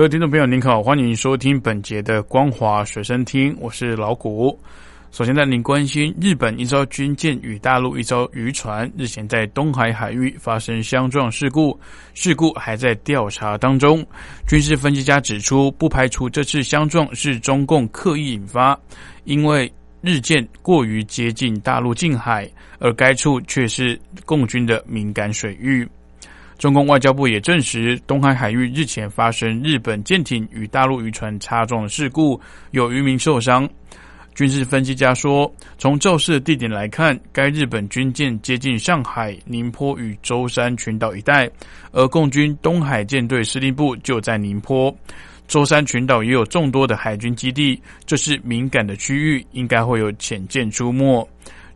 各位听众朋友，您好，欢迎收听本节的光华随身听，我是老谷。首先带您关心，日本一艘军舰与大陆一艘渔船日前在东海海域发生相撞事故，事故还在调查当中。军事分析家指出，不排除这次相撞是中共刻意引发，因为日舰过于接近大陆近海，而该处却是共军的敏感水域。中共外交部也证实，东海海域日前发生日本舰艇与大陆渔船擦撞事故，有渔民受伤。军事分析家说，从肇事地点来看，该日本军舰接近上海、宁波与舟山群岛一带，而共军东海舰队司令部就在宁波。舟山群岛也有众多的海军基地，这是敏感的区域，应该会有潜舰出没。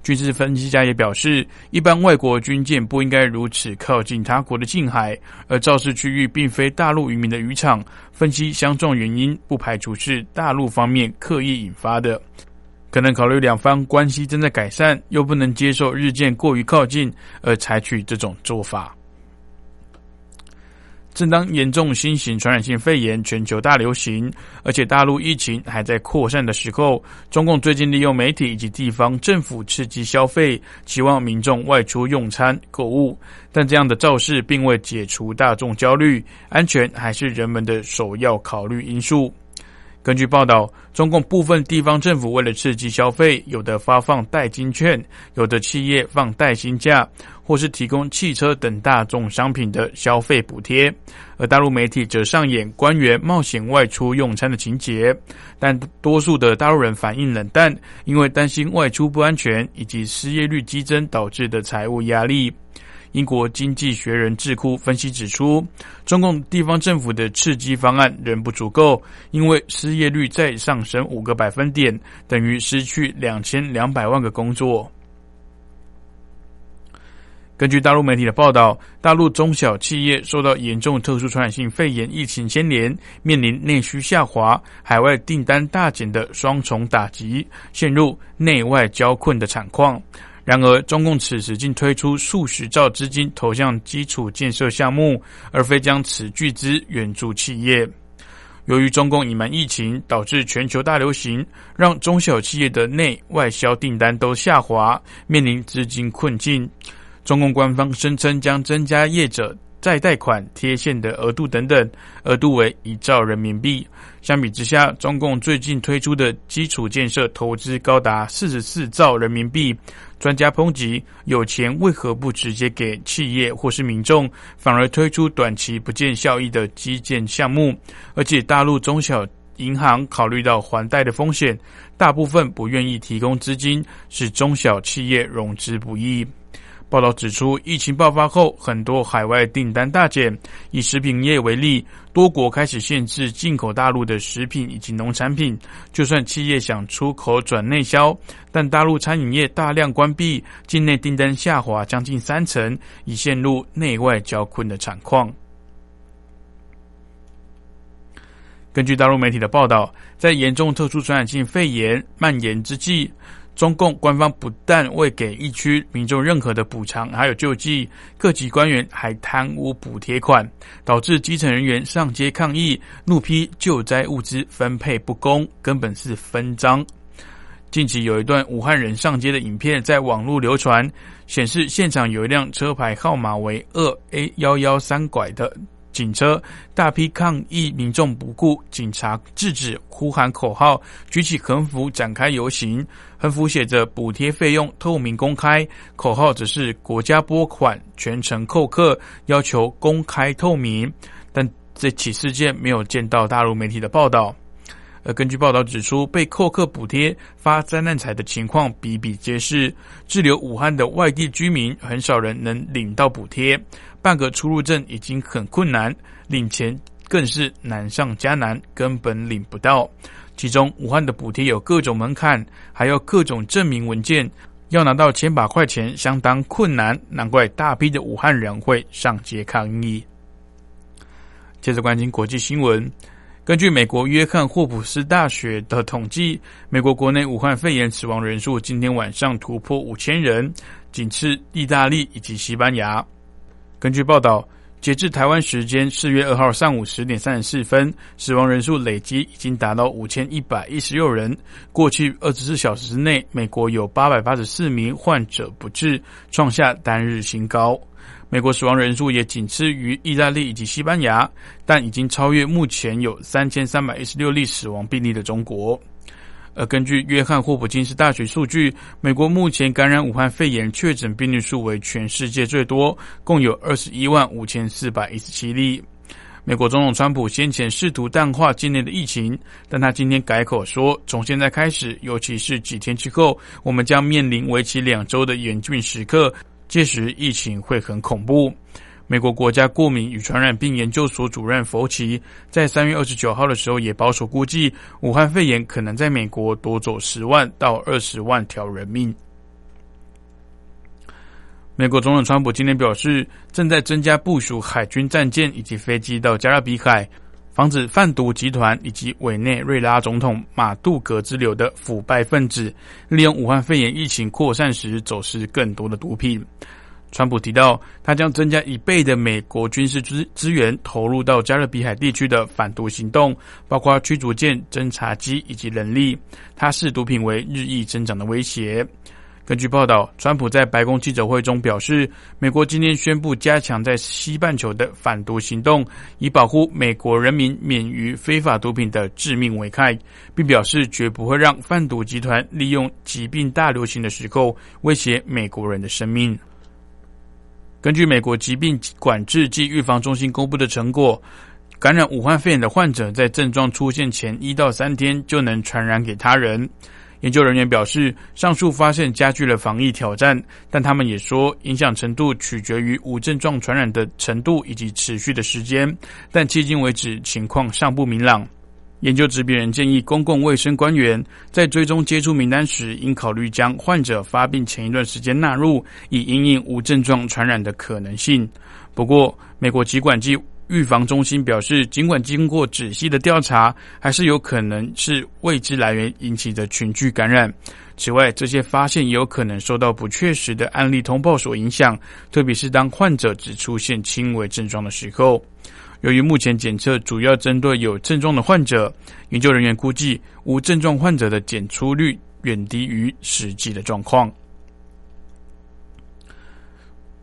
军事分析家也表示，一般外国军舰不应该如此靠近他国的近海，而肇事区域并非大陆渔民的渔场。分析相撞原因，不排除是大陆方面刻意引发的，可能考虑两方关系正在改善，又不能接受日舰过于靠近而采取这种做法。正当严重新型传染性肺炎全球大流行，而且大陆疫情还在扩散的时候，中共最近利用媒体以及地方政府刺激消费，期望民众外出用餐购物。但这样的造势并未解除大众焦虑，安全还是人们的首要考虑因素。根据报道，中共部分地方政府为了刺激消费，有的发放代金券，有的企业放代薪假，或是提供汽车等大众商品的消费补贴。而大陆媒体则上演官员冒险外出用餐的情节，但多数的大陆人反应冷淡，因为担心外出不安全以及失业率激增导致的财务压力。英国经济学人智库分析指出，中共地方政府的刺激方案仍不足够，因为失业率再上升五个百分点，等于失去两千两百万个工作。根据大陆媒体的报道，大陆中小企业受到严重特殊传染性肺炎疫情牵连，面临内需下滑、海外订单大减的双重打击，陷入内外交困的惨况。然而，中共此时竟推出数十兆资金投向基础建设项目，而非将此巨资援助企业。由于中共隐瞒疫情，导致全球大流行，让中小企业的内外销订单都下滑，面临资金困境。中共官方声称将增加业者。再贷款贴现的额度等等，额度为一兆人民币。相比之下，中共最近推出的基础建设投资高达四十四兆人民币。专家抨击，有钱为何不直接给企业或是民众，反而推出短期不见效益的基建项目？而且，大陆中小银行考虑到还贷的风险，大部分不愿意提供资金，使中小企业融资不易。报道指出，疫情爆发后，很多海外订单大减。以食品业为例，多国开始限制进口大陆的食品以及农产品。就算企业想出口转内销，但大陆餐饮业大量关闭，境内订单下滑将近三成，已陷入内外交困的惨况。根据大陆媒体的报道，在严重特殊传染性肺炎蔓延之际。中共官方不但未给疫区民众任何的补偿，还有救济，各级官员还贪污补贴款，导致基层人员上街抗议，怒批救灾物资分配不公，根本是分赃。近期有一段武汉人上街的影片在网络流传，显示现场有一辆车牌号码为二 A 幺幺三拐的。警车大批抗议民众不顾警察制止，呼喊口号，举起横幅展开游行。横幅写着“补贴费用透明公开”，口号只是国家拨款全程扣客，要求公开透明。但这起事件没有见到大陆媒体的报道。而根据报道指出，被扣客补贴发灾难财的情况比比皆是。滞留武汉的外地居民，很少人能领到补贴，办个出入证已经很困难，领钱更是难上加难，根本领不到。其中武汉的补贴有各种门槛，还有各种证明文件，要拿到千把块钱相当困难，难怪大批的武汉人会上街抗议。接着关心国际新闻。根据美国约翰霍普斯大学的统计，美国国内武汉肺炎死亡人数今天晚上突破五千人，仅次意大利以及西班牙。根据报道，截至台湾时间四月二号上午十点三十四分，死亡人数累计已经达到五千一百一十六人。过去二十四小时之内，美国有八百八十四名患者不治，创下单日新高。美国死亡人数也仅次于意大利以及西班牙，但已经超越目前有三千三百一十六例死亡病例的中国。而根据约翰霍普金斯大学数据，美国目前感染武汉肺炎确诊病例数为全世界最多，共有二十一万五千四百一十七例。美国总统川普先前试图淡化境内的疫情，但他今天改口说，从现在开始，尤其是几天之后，我们将面临为期两周的严峻时刻。届时疫情会很恐怖。美国国家过敏与传染病研究所主任弗奇在三月二十九号的时候也保守估计，武汉肺炎可能在美国夺走十万到二十万条人命。美国总统川普今天表示，正在增加部署海军战舰以及飞机到加勒比海，防止贩毒集团以及委内瑞拉总统马杜格之流的腐败分子利用武汉肺炎疫情扩散时走私更多的毒品。川普提到，他将增加一倍的美国军事资资源投入到加勒比海地区的反毒行动，包括驱逐舰、侦察机以及人力。他视毒品为日益增长的威胁。根据报道，川普在白宫记者会中表示，美国今天宣布加强在西半球的反毒行动，以保护美国人民免于非法毒品的致命危害，并表示绝不会让贩毒集团利用疾病大流行的时候威胁美国人的生命。根据美国疾病管制及预防中心公布的成果，感染武汉肺炎的患者在症状出现前一到三天就能传染给他人。研究人员表示，上述发现加剧了防疫挑战，但他们也说，影响程度取决于无症状传染的程度以及持续的时间，但迄今为止情况尚不明朗。研究执笔人建议，公共卫生官员在追踪接触名单时，应考虑将患者发病前一段时间纳入，以因应无症状传染的可能性。不过，美国疾管局。预防中心表示，尽管经过仔细的调查，还是有可能是未知来源引起的群聚感染。此外，这些发现也有可能受到不确实的案例通报所影响，特别是当患者只出现轻微症状的时候。由于目前检测主要针对有症状的患者，研究人员估计无症状患者的检出率远低于实际的状况。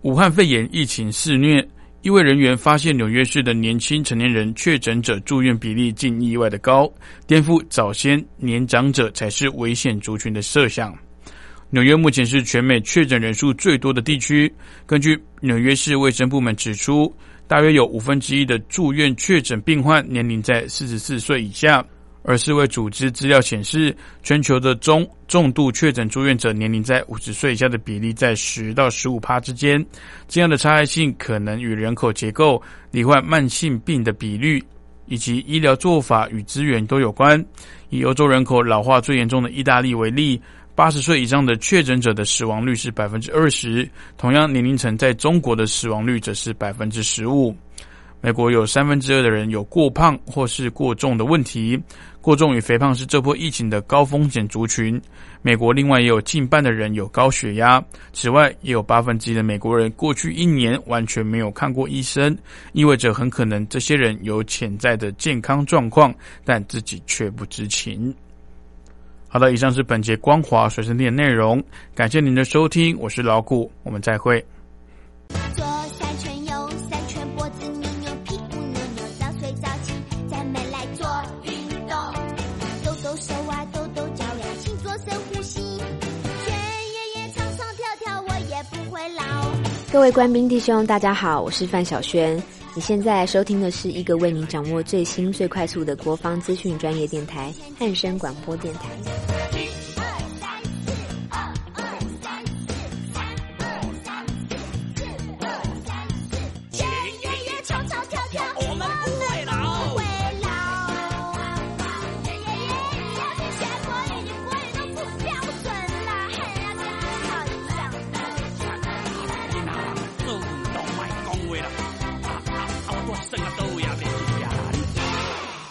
武汉肺炎疫情肆虐。一位人员发现，纽约市的年轻成年人确诊者住院比例竟意外的高，颠覆早先年长者才是危险族群的设想。纽约目前是全美确诊人数最多的地区。根据纽约市卫生部门指出，大约有五分之一的住院确诊病患年龄在四十四岁以下。而世卫组织资料显示，全球的中重度确诊住院者年龄在五十岁以下的比例在十到十五趴之间。这样的差异性可能与人口结构、罹患慢性病的比率以及医疗做法与资源都有关。以欧洲人口老化最严重的意大利为例，八十岁以上的确诊者的死亡率是百分之二十，同样年龄层在中国的死亡率则是百分之十五。美国有三分之二的人有过胖或是过重的问题。过重与肥胖是这波疫情的高风险族群。美国另外也有近半的人有高血压，此外也有八分之一的美国人过去一年完全没有看过医生，意味着很可能这些人有潜在的健康状况，但自己却不知情。好的，以上是本节光华随身听的内容，感谢您的收听，我是老谷，我们再会。各位官兵弟兄，大家好，我是范晓萱。你现在收听的是一个为你掌握最新最快速的国防资讯专业电台——汉声广播电台。